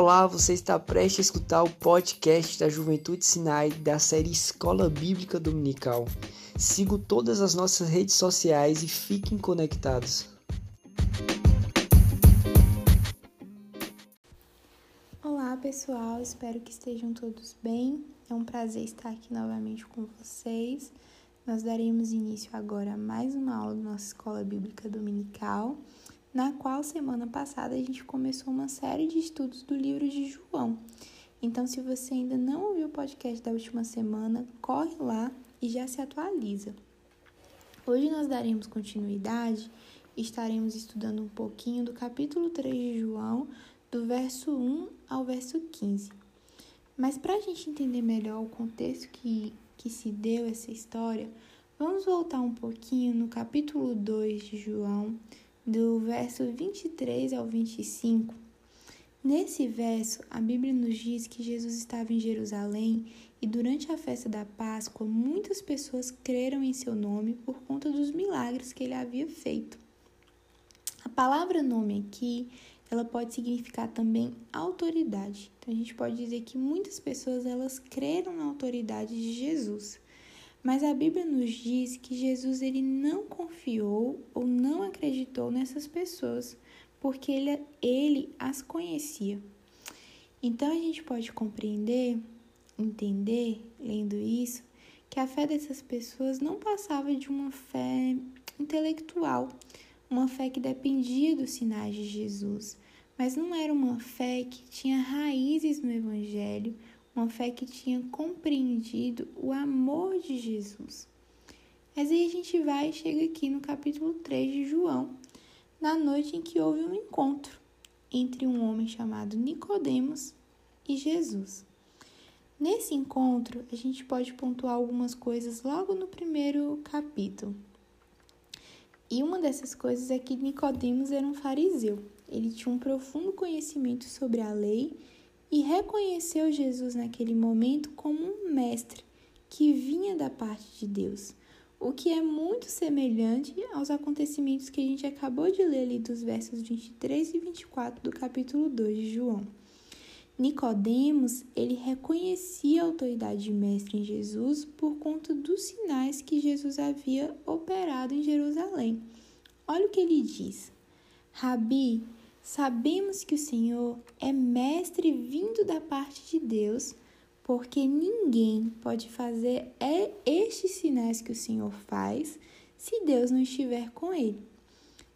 Olá, você está prestes a escutar o podcast da Juventude Sinai da série Escola Bíblica Dominical. Siga todas as nossas redes sociais e fiquem conectados. Olá pessoal, espero que estejam todos bem. É um prazer estar aqui novamente com vocês. Nós daremos início agora a mais uma aula da nossa Escola Bíblica Dominical na qual semana passada a gente começou uma série de estudos do livro de João. Então, se você ainda não ouviu o podcast da última semana, corre lá e já se atualiza. Hoje nós daremos continuidade estaremos estudando um pouquinho do capítulo 3 de João, do verso 1 ao verso 15. Mas para a gente entender melhor o contexto que, que se deu essa história, vamos voltar um pouquinho no capítulo 2 de João, do verso 23 ao 25. Nesse verso, a Bíblia nos diz que Jesus estava em Jerusalém e durante a festa da Páscoa, muitas pessoas creram em seu nome por conta dos milagres que ele havia feito. A palavra nome aqui, ela pode significar também autoridade. Então a gente pode dizer que muitas pessoas elas creram na autoridade de Jesus. Mas a Bíblia nos diz que Jesus ele não confiou ou não acreditou nessas pessoas, porque ele, ele as conhecia. Então a gente pode compreender, entender, lendo isso, que a fé dessas pessoas não passava de uma fé intelectual, uma fé que dependia dos sinais de Jesus, mas não era uma fé que tinha raízes no Evangelho uma fé que tinha compreendido o amor de Jesus. Mas aí a gente vai e chega aqui no capítulo 3 de João, na noite em que houve um encontro entre um homem chamado Nicodemos e Jesus. Nesse encontro, a gente pode pontuar algumas coisas logo no primeiro capítulo. E uma dessas coisas é que Nicodemos era um fariseu. Ele tinha um profundo conhecimento sobre a lei e reconheceu Jesus naquele momento como um mestre que vinha da parte de Deus, o que é muito semelhante aos acontecimentos que a gente acabou de ler ali dos versos 23 e 24 do capítulo 2 de João. Nicodemos, ele reconhecia a autoridade de mestre em Jesus por conta dos sinais que Jesus havia operado em Jerusalém. Olha o que ele diz: Rabi, Sabemos que o Senhor é mestre vindo da parte de Deus, porque ninguém pode fazer estes sinais que o Senhor faz se Deus não estiver com ele.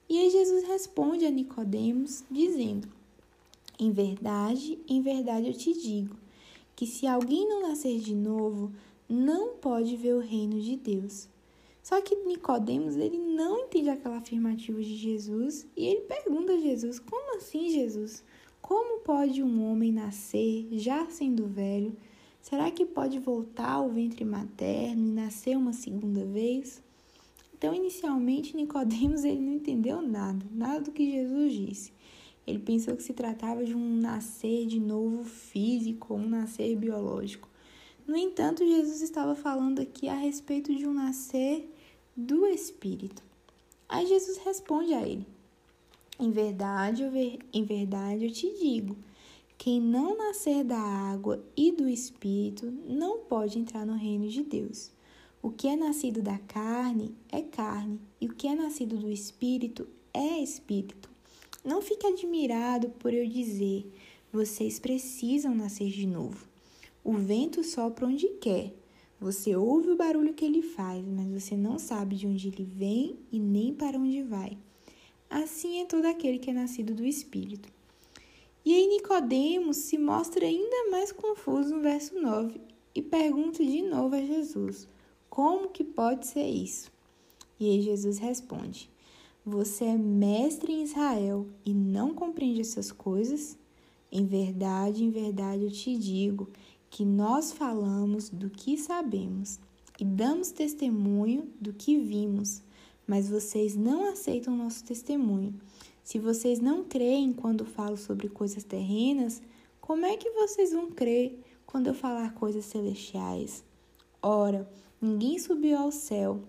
E aí Jesus responde a Nicodemos dizendo: Em verdade, em verdade eu te digo, que se alguém não nascer de novo, não pode ver o reino de Deus. Só que Nicodemos ele não entende aquela afirmativa de Jesus e ele pergunta a Jesus: "Como assim, Jesus? Como pode um homem nascer já sendo velho? Será que pode voltar ao ventre materno e nascer uma segunda vez?" Então, inicialmente, Nicodemos ele não entendeu nada, nada do que Jesus disse. Ele pensou que se tratava de um nascer de novo físico, um nascer biológico. No entanto, Jesus estava falando aqui a respeito de um nascer do Espírito. Aí Jesus responde a ele: Em verdade, em verdade eu te digo, quem não nascer da água e do Espírito não pode entrar no reino de Deus. O que é nascido da carne é carne, e o que é nascido do Espírito é Espírito. Não fique admirado por eu dizer: vocês precisam nascer de novo. O vento sopra onde quer você ouve o barulho que ele faz, mas você não sabe de onde ele vem e nem para onde vai. Assim é todo aquele que é nascido do Espírito. E aí Nicodemos se mostra ainda mais confuso no verso 9 e pergunta de novo a Jesus: Como que pode ser isso? E aí Jesus responde: Você é mestre em Israel e não compreende essas coisas? Em verdade, em verdade eu te digo que nós falamos do que sabemos e damos testemunho do que vimos, mas vocês não aceitam nosso testemunho. Se vocês não creem quando falo sobre coisas terrenas, como é que vocês vão crer quando eu falar coisas celestiais? Ora, ninguém subiu ao céu,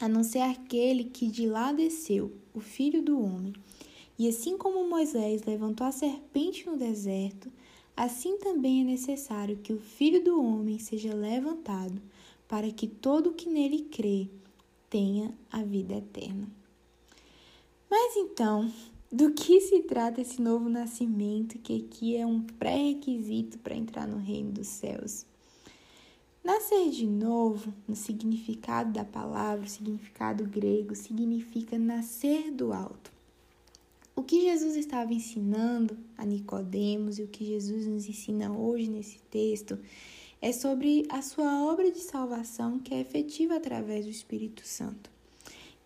a não ser aquele que de lá desceu, o Filho do Homem. E assim como Moisés levantou a serpente no deserto, assim também é necessário que o Filho do Homem seja levantado, para que todo o que nele crê tenha a vida eterna. Mas então, do que se trata esse novo nascimento que aqui é um pré-requisito para entrar no reino dos céus? Nascer de novo, no significado da palavra, o significado grego, significa nascer do alto. O que Jesus estava ensinando a Nicodemos e o que Jesus nos ensina hoje nesse texto é sobre a sua obra de salvação que é efetiva através do Espírito Santo.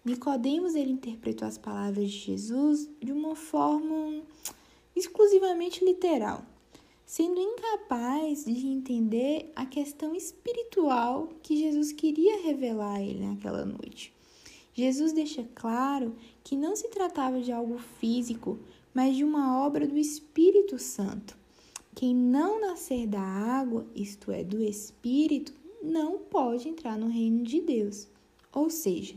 Nicodemos ele interpretou as palavras de Jesus de uma forma exclusivamente literal, sendo incapaz de entender a questão espiritual que Jesus queria revelar a ele naquela noite. Jesus deixa claro que não se tratava de algo físico, mas de uma obra do Espírito Santo. Quem não nascer da água, isto é, do Espírito, não pode entrar no reino de Deus. Ou seja,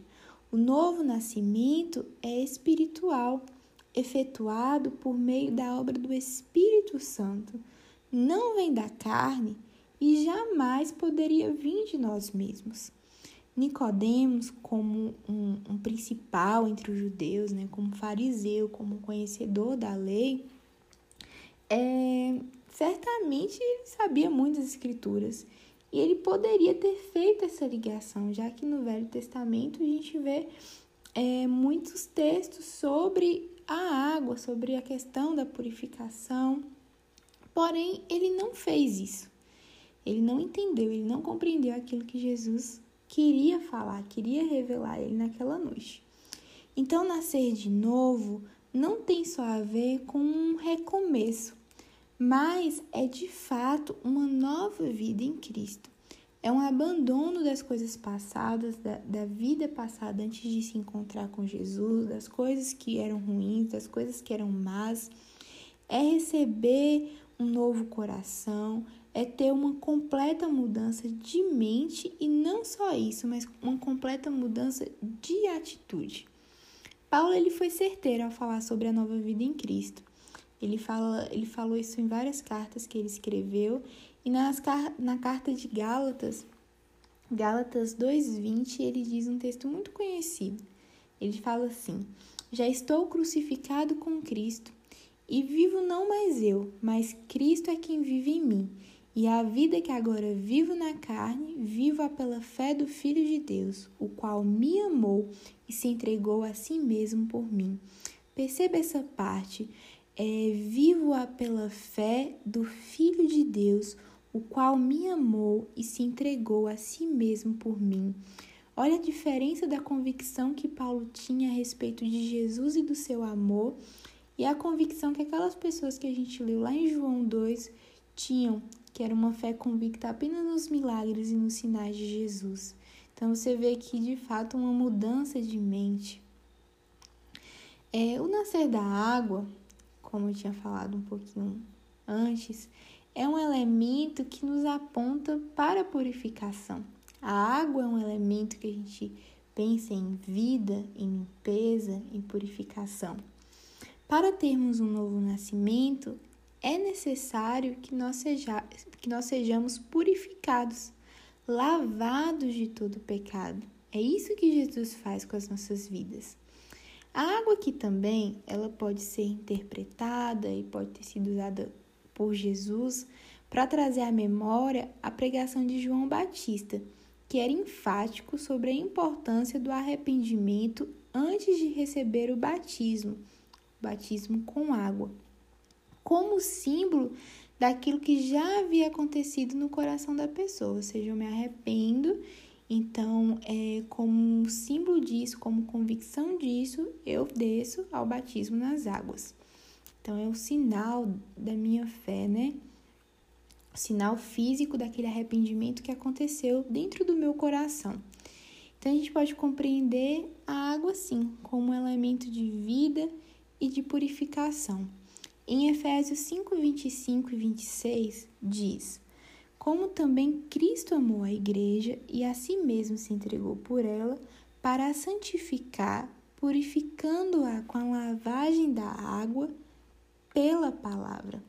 o novo nascimento é espiritual, efetuado por meio da obra do Espírito Santo não vem da carne e jamais poderia vir de nós mesmos. Nicodemos, como um, um, principal entre os judeus, né, como fariseu, como conhecedor da lei, é, certamente sabia muitas escrituras e ele poderia ter feito essa ligação, já que no Velho Testamento a gente vê é, muitos textos sobre a água, sobre a questão da purificação. Porém, ele não fez isso. Ele não entendeu, ele não compreendeu aquilo que Jesus queria falar, queria revelar ele naquela noite. Então, nascer de novo não tem só a ver com um recomeço, mas é de fato uma nova vida em Cristo. É um abandono das coisas passadas, da, da vida passada antes de se encontrar com Jesus, das coisas que eram ruins, das coisas que eram más. É receber um novo coração, é ter uma completa mudança de mente e não só isso, mas uma completa mudança de atitude. Paulo ele foi certeiro ao falar sobre a nova vida em Cristo. Ele, fala, ele falou isso em várias cartas que ele escreveu e nas, na carta de Gálatas, Gálatas 2:20, ele diz um texto muito conhecido. Ele fala assim: Já estou crucificado com Cristo e vivo não mais eu, mas Cristo é quem vive em mim. E a vida que agora vivo na carne, vivo-a pela fé do Filho de Deus, o qual me amou e se entregou a si mesmo por mim. Perceba essa parte. É, vivo-a pela fé do Filho de Deus, o qual me amou e se entregou a si mesmo por mim. Olha a diferença da convicção que Paulo tinha a respeito de Jesus e do seu amor e a convicção que aquelas pessoas que a gente leu lá em João 2 tinham, que era uma fé convicta apenas nos milagres e nos sinais de Jesus. Então você vê aqui de fato uma mudança de mente. É, o nascer da água, como eu tinha falado um pouquinho antes, é um elemento que nos aponta para a purificação. A água é um elemento que a gente pensa em vida, em limpeza, em purificação. Para termos um novo nascimento, é necessário que nós, seja, que nós sejamos purificados, lavados de todo pecado. É isso que Jesus faz com as nossas vidas. A água aqui também, ela pode ser interpretada e pode ter sido usada por Jesus para trazer à memória a pregação de João Batista, que era enfático sobre a importância do arrependimento antes de receber o batismo batismo com água, como símbolo daquilo que já havia acontecido no coração da pessoa, ou seja, eu me arrependo, então, é, como símbolo disso, como convicção disso, eu desço ao batismo nas águas. Então, é o sinal da minha fé, né? O sinal físico daquele arrependimento que aconteceu dentro do meu coração. Então, a gente pode compreender a água, sim, como um elemento de vida e de purificação. Em Efésios 5, 25 e 26 diz: Como também Cristo amou a igreja e a si mesmo se entregou por ela, para a santificar purificando-a com a lavagem da água pela palavra.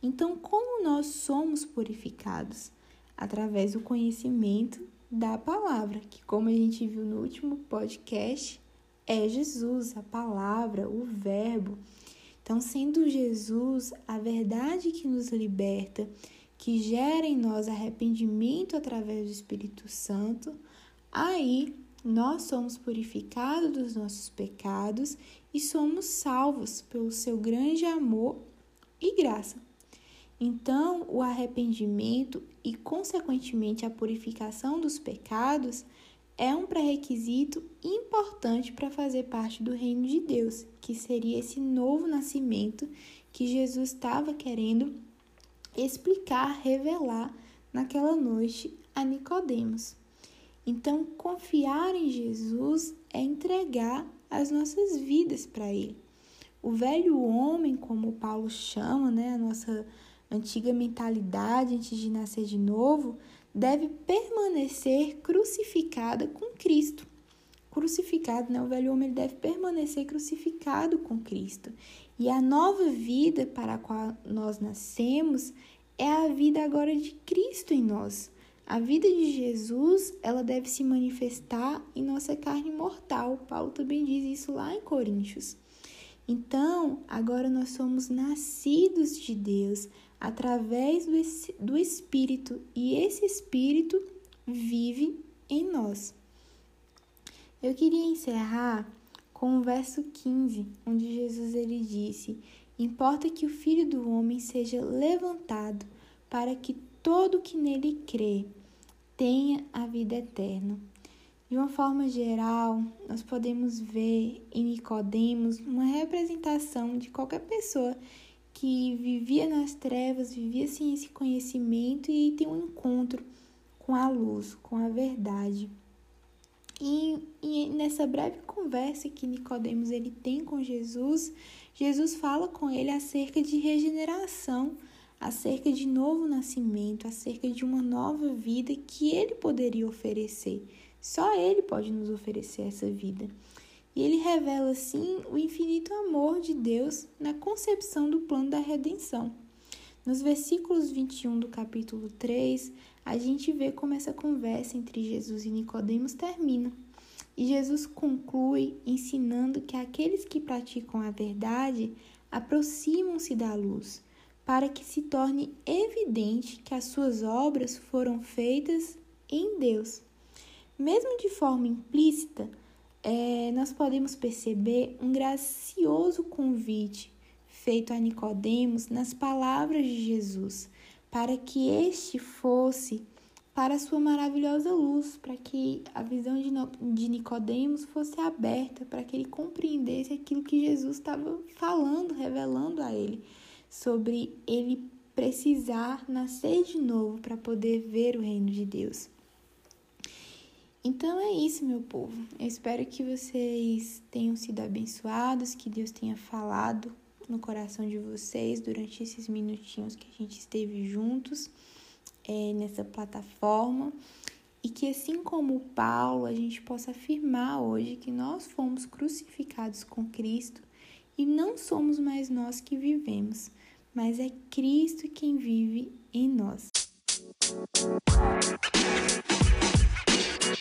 Então, como nós somos purificados? Através do conhecimento da palavra, que, como a gente viu no último podcast, é Jesus, a palavra, o Verbo. Então, sendo Jesus a verdade que nos liberta, que gera em nós arrependimento através do Espírito Santo, aí nós somos purificados dos nossos pecados e somos salvos pelo seu grande amor e graça. Então, o arrependimento e, consequentemente, a purificação dos pecados é um pré-requisito importante para fazer parte do reino de Deus, que seria esse novo nascimento que Jesus estava querendo explicar, revelar naquela noite a Nicodemos. Então, confiar em Jesus é entregar as nossas vidas para ele. O velho homem, como Paulo chama, né, a nossa antiga mentalidade antes de nascer de novo, deve permanecer crucificada com Cristo. Crucificado, né? O velho homem deve permanecer crucificado com Cristo. E a nova vida para a qual nós nascemos é a vida agora de Cristo em nós. A vida de Jesus, ela deve se manifestar em nossa carne mortal. Paulo também diz isso lá em Coríntios. Então, agora nós somos nascidos de Deus, através do, do Espírito, e esse Espírito vive em nós. Eu queria encerrar com o verso 15, onde Jesus ele disse: Importa que o Filho do homem seja levantado, para que todo que nele crê tenha a vida eterna. De uma forma geral, nós podemos ver em Nicodemos uma representação de qualquer pessoa que vivia nas trevas, vivia sem esse conhecimento e tem um encontro com a luz, com a verdade. E, e, nessa breve conversa que Nicodemos ele tem com Jesus, Jesus fala com ele acerca de regeneração, acerca de novo nascimento, acerca de uma nova vida que ele poderia oferecer. Só ele pode nos oferecer essa vida. E ele revela, assim, o infinito amor de Deus na concepção do plano da redenção. Nos versículos 21 do capítulo 3, a gente vê como essa conversa entre Jesus e Nicodemos termina. E Jesus conclui ensinando que aqueles que praticam a verdade aproximam-se da luz, para que se torne evidente que as suas obras foram feitas em Deus. Mesmo de forma implícita, é, nós podemos perceber um gracioso convite feito a Nicodemos nas palavras de Jesus, para que este fosse para a sua maravilhosa luz, para que a visão de Nicodemos fosse aberta, para que ele compreendesse aquilo que Jesus estava falando, revelando a ele, sobre ele precisar nascer de novo para poder ver o reino de Deus. Então é isso, meu povo. Eu espero que vocês tenham sido abençoados, que Deus tenha falado no coração de vocês durante esses minutinhos que a gente esteve juntos é, nessa plataforma. E que assim como Paulo, a gente possa afirmar hoje que nós fomos crucificados com Cristo e não somos mais nós que vivemos, mas é Cristo quem vive em nós.